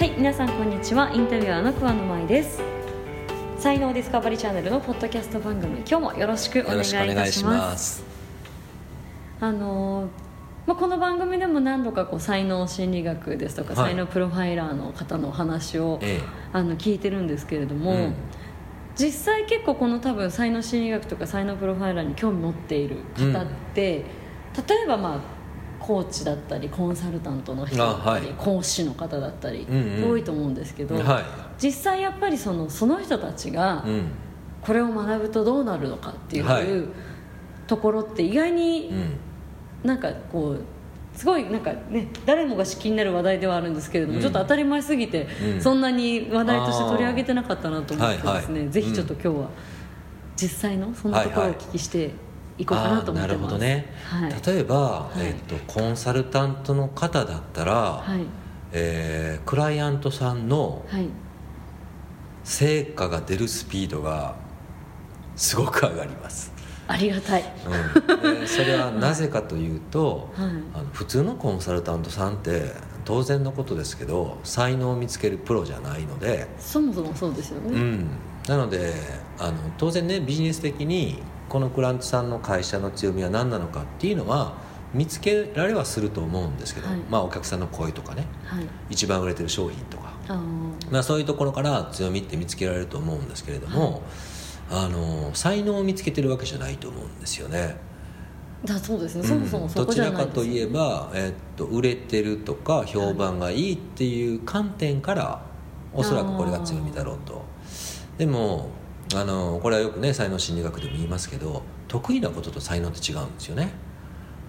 はい皆さんこんにちは。インタビュアーの桑野舞です。才能ディスカバリーチャンネルのポッドキャスト番組。今日もよろしくお願いいたします。あのまあ、この番組でも何度かこう才能心理学ですとか、はい、才能プロファイラーの方のお話を、ええ、あの聞いてるんですけれども、うん、実際結構この多分才能心理学とか才能プロファイラーに興味持っている方って、うん、例えばまあコーチだったりコンサルタントの人だったり、はい、講師の方だったり、うんうん、多いと思うんですけど、はい、実際やっぱりそのその人たちがこれを学ぶとどうなるのかっていう、はい、ところって意外になんかこうすごいなんかね誰もが気になる話題ではあるんですけれども、うん、ちょっと当たり前すぎて、うん、そんなに話題として取り上げてなかったなと思ってですね、はいはい、ぜひちょっと今日は実際のそんなところをお聞きしていこうかなと思ってます、なるほどね、はい、例えば、はい、えーと、コンサルタントの方だったら、はい。えー、クライアントさんの成果が出るスピードがすごく上がります。ありがたい、うん、それはなぜかというと、はい、あの普通のコンサルタントさんって当然のことですけど才能を見つけるプロじゃないので。そもそもそうですよね、うん、なのであの当然ねビジネス的にこのクラントさんの会社の強みは何なのかっていうのは見つけられはすると思うんですけど、はい、まあ、お客さんの声とかね、はい、一番売れてる商品とか。まあ、そういうところから強みって見つけられると思うんですけれども、はい。あの才能を見つけてるわけじゃないと思うんですよね。だそうですね、そもそもそこじゃない、ね、どちらかといえば、えー、っと売れてるとか評判がいいっていう観点から、おそらくこれが強みだろうと。でもあのこれはよくね才能心理学でも言いますけど得意なことと才能って違うんですよね。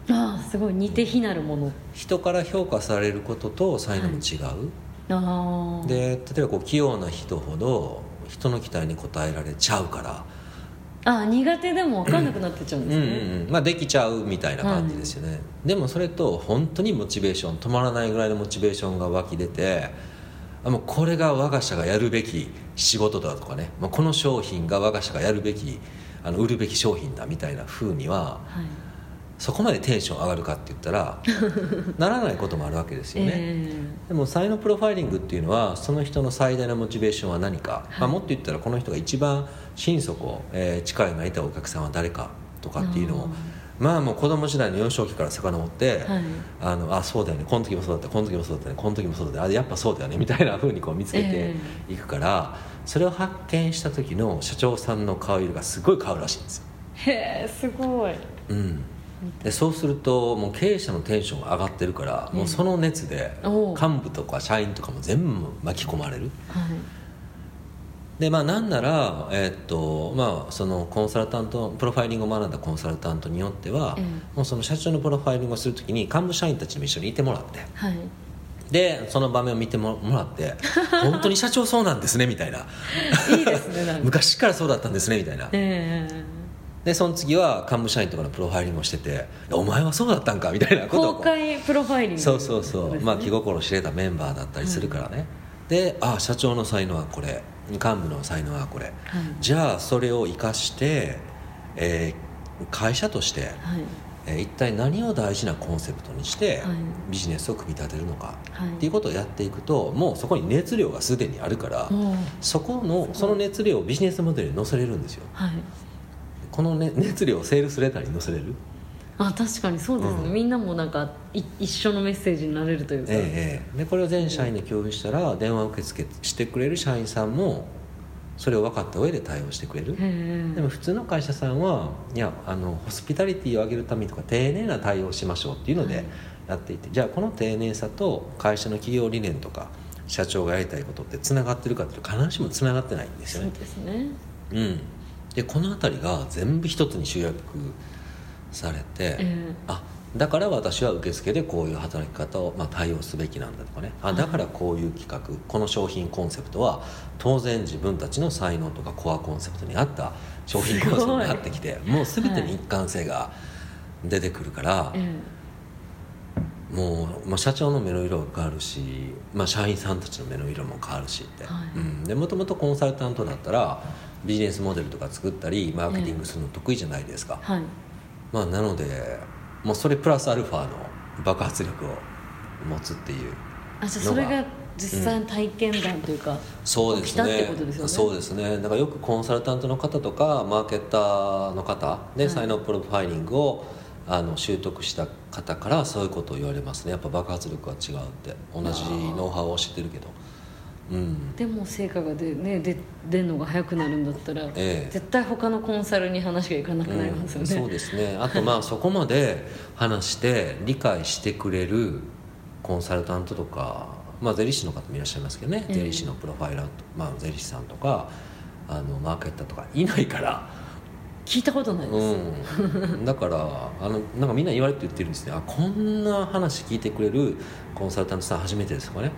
ああすごい似て非なるもの。人から評価されることと才能も違う、はい、で例えばこう器用な人ほど人の期待に応えられちゃうから。あ苦手でも分かんなくなってちゃうんですね、うんうんまあ、できちゃうみたいな感じですよね、はい、でもそれと本当にモチベーション止まらないぐらいのモチベーションが湧き出てあもうこれが我が社がやるべき仕事だとかね、まあ、この商品が我が社がやるべきあの売るべき商品だみたいなふうには、はい。そこまでテンション上がるかって言ったら ならないこともあるわけですよね、えー、でも才能プロファイリングっていうのはその人の最大のモチベーションは何か、はい、まあ、もっと言ったらこの人が一番心底、えー、力がいたお客さんは誰かとかっていうのをまあもう子供時代の幼少期から遡って、はい、あのあそうだよね。この時もそうだった。この時もそうだったね。この時もそうだったあやっぱそうだよね。みたいなふうにこう見つけていくから、えー、それを発見した時の社長さんの顔色がすごい変わるらしいんですよ。へえすごい。うん。でそうするともう経営者のテンションが上がってるから、うん、もうその熱で幹部とか社員とかも全部巻き込まれる、はい、でまあなんなら、えー、っとまあ、そのコンサルタントプロファイリングを学んだコンサルタントによっては、うん、もうその社長のプロファイリングをするときに幹部社員たちにも一緒にいてもらって、はい、でその場面を見てもらって 本当に社長そうなんですねみたいな。いいですね 昔からそうだったんですねみたいな、えーでその次は幹部社員とかのプロファイリングをしてて「お前はそうだったんか」みたいなことを公開プロファイリング、そうそうそう、ね、まあ気心知れたメンバーだったりするからね、はい、でああ社長の才能はこれ幹部の才能はこれ、はい、じゃあそれを生かして、えー、会社として、はい。えー、一体何を大事なコンセプトにしてビジネスを組み立てるのか、はい、っていうことをやっていくともうそこに熱量がすでにあるからそこのその熱量をビジネスモデルに載せれるんですよ、はい。この、ね、熱量をセールスレターに載せれる？あ確かにそうですね、うん、みんなもなんか一緒のメッセージになれるというか、ええ、でこれを全社員に共有したら電話受付してくれる社員さんもそれを分かった上で対応してくれる。でも普通の会社さんはいやあのホスピタリティを上げるためにとか丁寧な対応をしましょうっていうのでやっていて、はい、じゃあこの丁寧さと会社の企業理念とか社長がやりたいことってつながってるかっていうと必ずしもつながってないんですよね。そうですね。うん。でこの辺りが全部一つに集約されて、えー、あだから私は受付でこういう働き方を、まあ、対応すべきなんだとかね。あだからこういう企画この商品コンセプトは当然自分たちの才能とかコアコンセプトに合った商品コンセプトになってきてもう全てに一貫性が出てくるから、はい、もう、まあ、社長の目の色が変わるし、まあ、社員さんたちの目の色も変わるしって、はい、うん、でもともとコンサルタントだったらビジネスモデルとか作ったりマーケティングするの得意じゃないですか、はい、まあ、なのでもうそれプラスアルファの爆発力を持つっていうあじゃそれが実際の体験談というか、そうですね。ですよね？そうですね。だからよくコンサルタントの方とかマーケッターの方で、はい。才能プロファイリングをあの習得した方からそういうことを言われますね。やっぱ爆発力は違うって。同じノウハウを知ってるけどうん。でも成果が出,、ね、出出るのが早くなるんだったら、ええ。絶対他のコンサルに話がいかなくなりますよね、うんそうですね。あとまあ そこまで話して理解してくれるコンサルタントとか、まあ、税理士の方もいらっしゃいますけどね、ええ。税理士のプロファイラーと、まあ、税理士さんとかあのマーケッターとかいないから、聞いたことないです、うん、だからあのなんかみんな言われて言ってるんですね。あこんな話聞いてくれるコンサルタントさん初めてですとかね。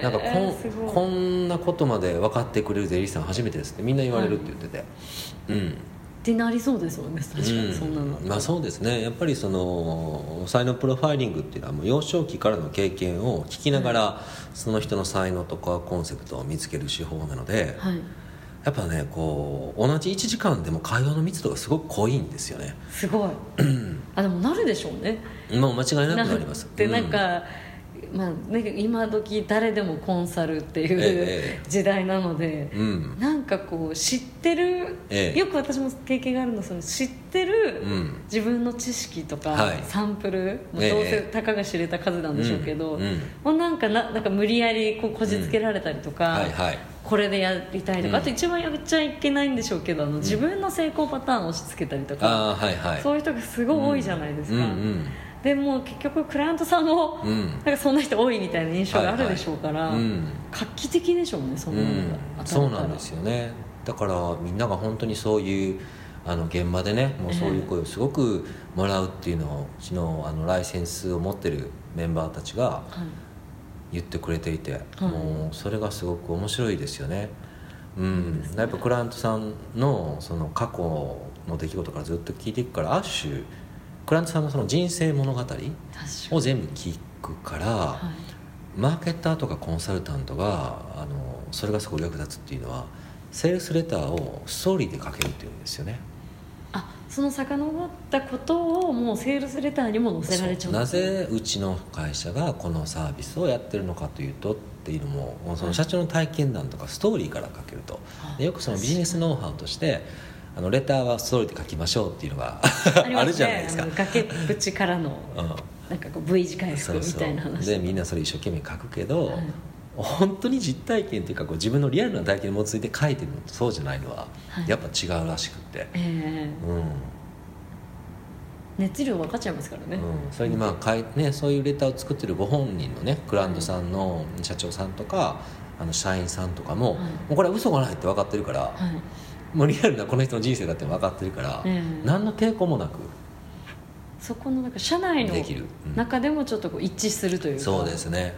なんかこんこんなことまで分かってくれる税理士さん初めてですってみんな言われるって言ってて、うん。ってなりそうですもんね。確かにそんなの、うんまあそうですね。やっぱりその才能プロファイリングっていうのはもう幼少期からの経験を聞きながら、その人の才能とかコンセプトを見つける手法なので、はいやっぱねこう同じ1時間でも会話の密度がすごく濃いんですよね。すごい。あでもなるでしょうね。もう間違いなくなります。ってなんうか、まあね、今時誰でもコンサルっていう、ええ時代なので、うん。なんかこう知ってる、ええ。よく私も経験があるのはその知ってる、うん。自分の知識とか、はい。サンプルもうええどうせたかが知れた数なんでしょうけど、うんうん。もうなんかななんか無理やりこうこじつけられたりとか、はいはい。これでやりたいとか、うん。あと一番やっちゃいけないんでしょうけどあの自分の成功パターンを押し付けたりとか、はいはい。そういう人がすごい多いじゃないですか、うんうんでもう結局クライアントさんも、うん。なんかそんな人多いみたいな印象があるでしょうから、はいはい。うん。画期的でしょうねそのがうん。そうなんですよね。だからみんなが本当にそういうあの現場でねもうそういう声をすごくもらうっていうのをうちのあのライセンスを持ってるメンバーたちがはい。言ってくれていて、はい。もうそれがすごく面白いですよね。うん。やっぱクライアントさんのその過去の出来事からずっと聞いていくからある種クライアントさんのその人生物語を全部聞くから、はい。マーケッターとかコンサルタントがあのそれがすごい役立つっていうのはセールスレターをストーリーで書けるっていうんですよね。あその遡ったことをもうセールスレターにも載せられちゃうんなぜうちの会社がこのサービスをやってるのかというとっていうのもその社長の体験談とかストーリーから書けると。でよくそのビジネスノウハウとしてあのレターはストーリーで書きましょうっていうのがあるじゃないですか。崖っぷちからのうん。なんかこう V 字回復みたいな話。でみんなそれ一生懸命書くけど、はい。本当に実体験っていうかこう自分のリアルな体験に基づいて書いてるのとそうじゃないのは、はい。やっぱ違うらしくって、えうんー熱量分かっちゃいますからね、うん、それにまあかい、ね、そういうレターを作ってるご本人のねクラントさんの社長さんとかあの社員さんとかも,、はい。もうこれは嘘がないって分かってるから、はいもうリアルなこの人の人生だって分かってるから、ええ何の抵抗もなく。そこのなんか社内の中でもちょっとこう一致するというか。そうですね、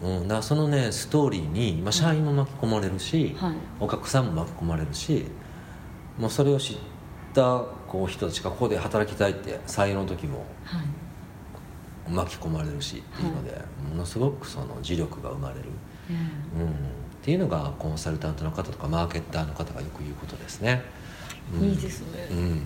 うん、だからそのねストーリーに、まあ、社員も巻き込まれるし、はい。お客さんも巻き込まれるしもうそれを知ったこう人たちがここで働きたいって採用の時もはい。巻き込まれるしっていうので、ものすごくその磁力が生まれる、えうん、っていうのがコンサルタントの方とかマーケッターの方がよく言うことですね、うん。えいいですね、うん。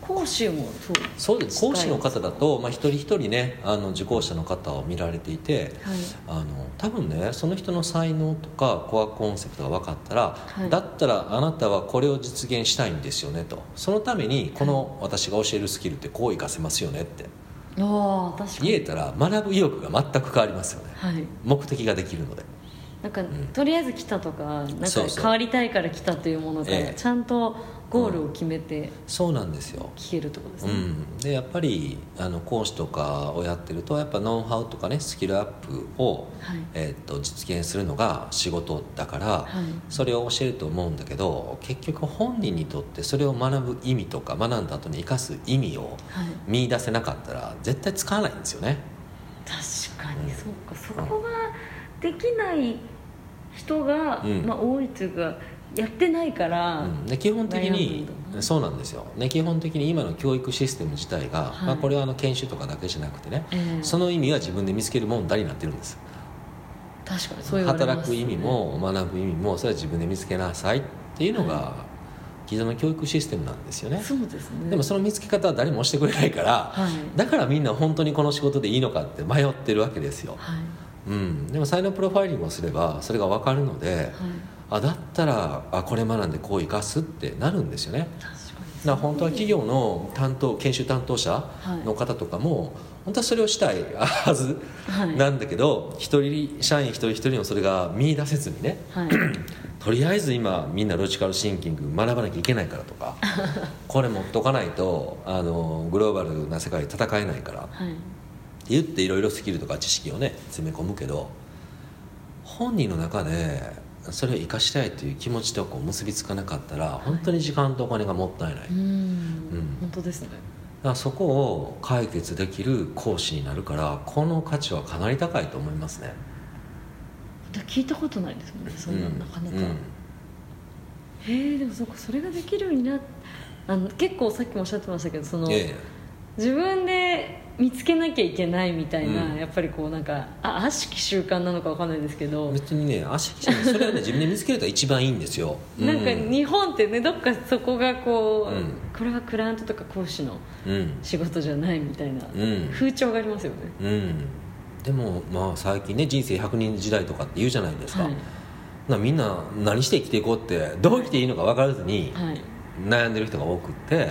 講習もそうそうです。講師の方だと、まあ、一人一人ねあの受講者の方を見られていて、はい。あの多分ねその人の才能とかコアコンセプトが分かったら、はい。だったらあなたはこれを実現したいんですよねと。そのためにこの私が教えるスキルってこう活かせますよねって。ああ確かに。言えたら学ぶ意欲が全く変わりますよね。はい。目的ができるのでなんか、とりあえず来たとかなんか変わりたいから来たというものが、ええ。ちゃんとゴールを決めてそうなんですよ。聞けるってことですね、うん、でやっぱりあの講師とかをやってるとやっぱノウハウとかねスキルアップを、はい。えー、と実現するのが仕事だから、はい。それを教えると思うんだけど結局本人にとってそれを学ぶ意味とか学んだ後に生かす意味をはい。見出せなかったら絶対使わないんですよね。確かに、そうか。そこができない人が、うん。まあ、多いというかやってないから、うん。で基本的にそうなんですよ、ね、基本的に今の教育システム自体が、はい。まあ、これはあの研修とかだけじゃなくてね、ええ。その意味は自分で見つける問題になってるんです。確かにそう言われます、働く意味も学ぶ意味もそれは自分で見つけなさいっていうのが既存の教育システムなんですよね。そうですね。でもその見つけ方は誰もしてくれないから、はい。だからみんな本当にこの仕事でいいのかって迷ってるわけですよ、はいうん、でも才能プロファイリングをすればそれが分かるので、はい、あだったらあこれ学んでこう生かすってなるんですよね。だ本当は企業の担当研修担当者の方とかも、はい、本当はそれをしたいはずなんだけど、はい、一人社員一人一人のそれが見出せずにね、はい、とりあえず今みんなロジカルシンキング学ばなきゃいけないからとか これ持っとかないとあのグローバルな世界で戦えないから、言っていろいろスキルとか知識をね詰め込むけど本人の中でそれを生かしたいという気持ちとこう結びつかなかったら、本当に時間とお金がもったいない、うん、うん、本当ですね。だからそこを解決できる講師になるからこの価値はかなり高いと思いますね。聞いたことないですもんねそんな、なかなか、うん、へえでもそこそれができるようになあの結構さっきもおっしゃってましたけどその、自分で見つけなきゃいけないみたいな、うん、やっぱりこうなんかあ悪しき習慣なのか分かんないですけど別にね悪しき習慣それはね自分で見つけると一番いいんですよ、なんか日本ってねどっかそこがこう、うん、これはクライアントとか講師の仕事じゃないみたいな風潮がありますよね、うん、でもまあ最近ね人生100年時代とかって言うじゃないですか、はい、なみんな何して生きていこうってどう生きていいのか分からずに悩んでる人が多くって、はい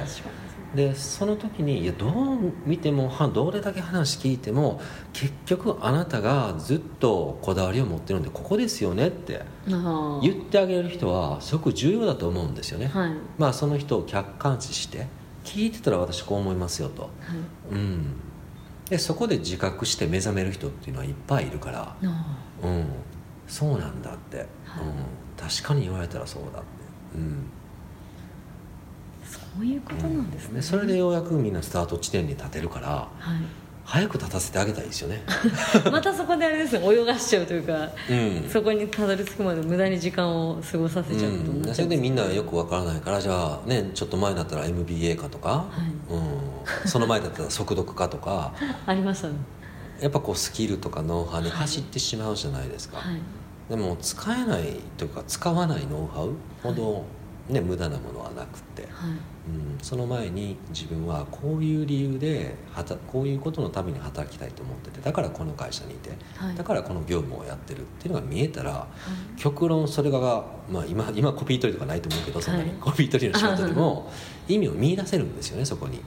でその時にいやどう見てもどれだけ話聞いても結局あなたがずっとこだわりを持ってるんでここですよねって言ってあげる人はすごく重要だと思うんですよね、はい、まあその人を客観視して聞いてたら私こう思いますよと、はい、うん。でそこで自覚して目覚める人っていうのはいっぱいいるから、うん、そうなんだって、はい、うん、確かに言われたらそうだって。うんそういうことなんですね、うん、それでようやくみんなスタート地点に立てるから、はい、早く立たせてあげたいですよね。またそこであれですね泳がしちゃうというか、うん、そこにたどり着くまで無駄に時間を過ごさせちゃうことになっちゃう、うん、それでみんなよくわからないからじゃあねちょっと前だったら MBA かとか、はい、うん、その前だったら速読かとか。ありましたね。やっぱこうスキルとかノウハウに走ってしまうじゃないですか、はい、でも使えないというか使わないノウハウほど、はいね、無駄なものはなくて、はい、うん、その前に自分はこういう理由ではたこういうことのために働きたいと思っててだからこの会社にいて、はい、だからこの業務をやってるっていうのが見えたら、はい、極論それが、まあ今、今コピー取りとかないと思うけどそんなに、コピー取りの仕事でも意味を見出せるんですよねそこに。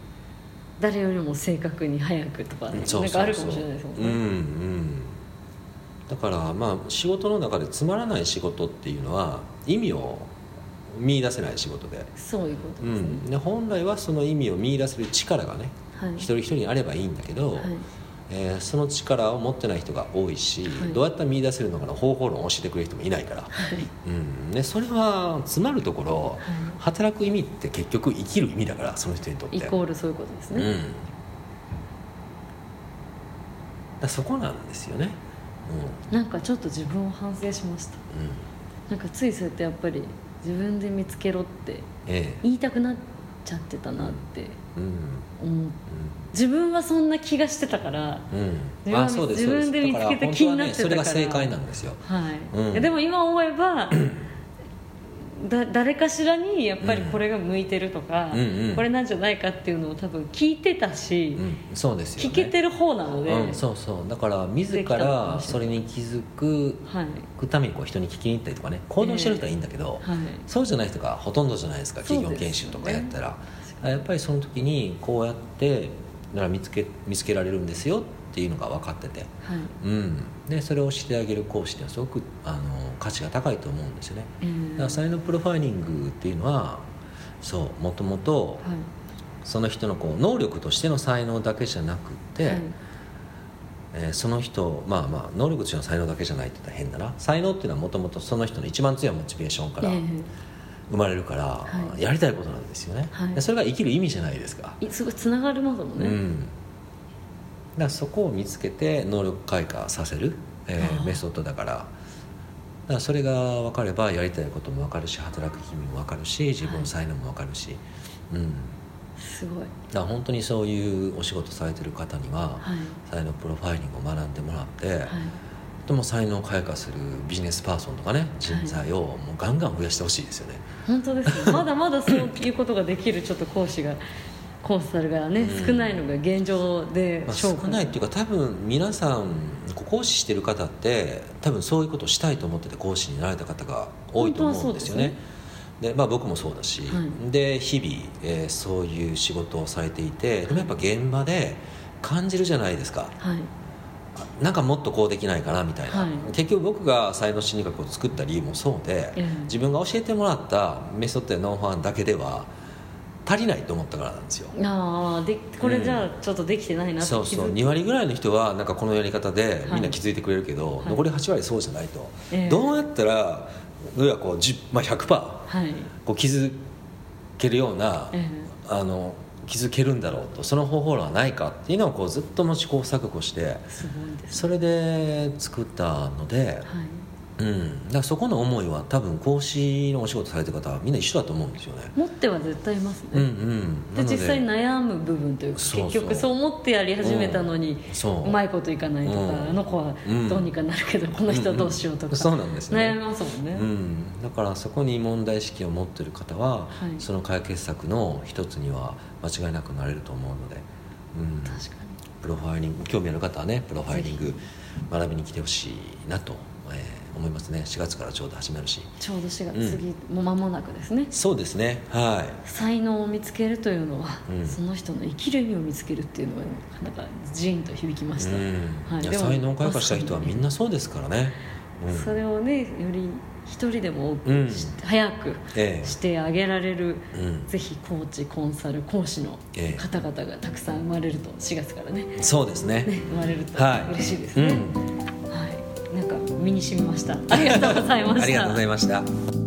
誰よりも正確に早くとか,、ね、なんかあるかもしれないですもんね。うんうん。だからまあ仕事の中でつまらない仕事っていうのは意味を見出せない仕事で。そういうことですね、うん、で本来はその意味を見出せる力がね、はい、一人一人にあればいいんだけど、はい、えー、その力を持ってない人が多いし、はい、どうやったら見出せるのかの方法論を教えてくれる人もいないから、うん。でそれは詰まるところ、働く意味って結局生きる意味だからその人にとって。イコールそういうことですね、うん、だそこなんですよね、うん、なんかちょっと自分を反省しました、うん、なんかついそうやってやっぱり自分で見つけろって言いたくなっちゃってたなって思う、自分はそんな気がしてたから、うん、自分で見つけた気になってたから、ね、それが正解なんですよ、はい。うん、でも今思えばだ誰かしらにやっぱりこれが向いてるとか、うんこれなんじゃないかっていうのを多分聞いてたし、うん、そうですよ、ね、聞けてる方なので、うん、そうそう。だから自らそれに気づく,、はい、ためにこう人に聞きに行ったりとかね行動してる人はいいんだけど、えーはい、そうじゃない人がほとんどじゃないですか企業研修とかやったら、ね、やっぱりその時にこうやってだから見つけ見つけられるんですよっていうのが分かってて、はい。うん、でそれをしてあげる講師ってすごくあの価値が高いと思うんですよね、うん、だから才能プロファイリングっていうのはそうもともとその人のこう能力としての才能だけじゃなくて、はい、えー、その人まあまあ能力としての才能だけじゃないって言ったら変だな。才能っていうのはもともとその人の一番強いモチベーションから、生まれるから、はい、やりたいことなんですよね、はい、それが生きる意味じゃないですか。つながりますもんね、うん、だそこを見つけて能力開花させる、えー、メソッドだから。だからそれが分かればやりたいことも分かるし働く意味も分かるし自分の才能も分かるし、はい、うん。すごい。だから本当にそういうお仕事されてる方には、はい、才能プロファイリングを学んでもらって、はい。とも才能を開花するビジネスパーソンとかね人材をもうガンガン増やしてほしいですよね、本当ですまだまだそういうことができるちょっと講師がコンサルがね、うん、少ないのが現状で、まあ、少ないっていうか多分皆さん講師してる方って多分そういうことをしたいと思ってて講師になられた方が多いと思うんですよね。でまあ、僕もそうだし、はい、で日々、えー、そういう仕事をされていてでもやっぱ現場で感じるじゃないですか、はい、なんかもっとこうできないかなみたいな、はい、結局僕が才能心理学を作った理由もそうで、自分が教えてもらったメソッドやノウハウだけでは足りないと思ったからなんですよ。ああでこれじゃあちょっとできてないなって、そうそう。2割ぐらいの人はなんかこのやり方でみんな気づいてくれるけど、はい、残り8割そうじゃないと、はい、どうやったらどうやこう、まあ、100%、はい、こう気づけるような、えー、あの気づけるんだろうと。その方法論はないかっていうのをこうずっとも試行錯誤して、それで作ったので、はいうん、だからそこの思いは多分講師のお仕事されてる方はみんな一緒だと思うんですよね。持っては絶対いますね、うんうん、で実際悩む部分というか結局そう思ってやり始めたのに、うん、う。まいこといかないとか、うん、あの子はどうにかなるけど、この人はどうしようとか、そうなんですね。悩みますもんね、うん、だからそこに問題意識を持ってる方は、はい、その解決策の一つには間違いなくなれると思うので、うん、確かに。プロファイリング興味ある方はねプロファイリング学びに来てほしいなと、えー思いますね。4月からちょうど始まるし。ちょうど4月、次も間もなくですね。そうですね。はい。才能を見つけるというのは、うん、その人の生きる意味を見つけるっていうのはなんかジーンと響きました、はい、才能を開花した人はみんなそうですからね、うん、それをねより一人でも多く、うん、早くしてあげられる、ええ、ぜひコーチコンサル講師の方々がたくさん生まれると4月からね。そうですね、ね、生まれると嬉しいですね、はいなん。か身に染みました。ありがとうございました。ありがとうございました。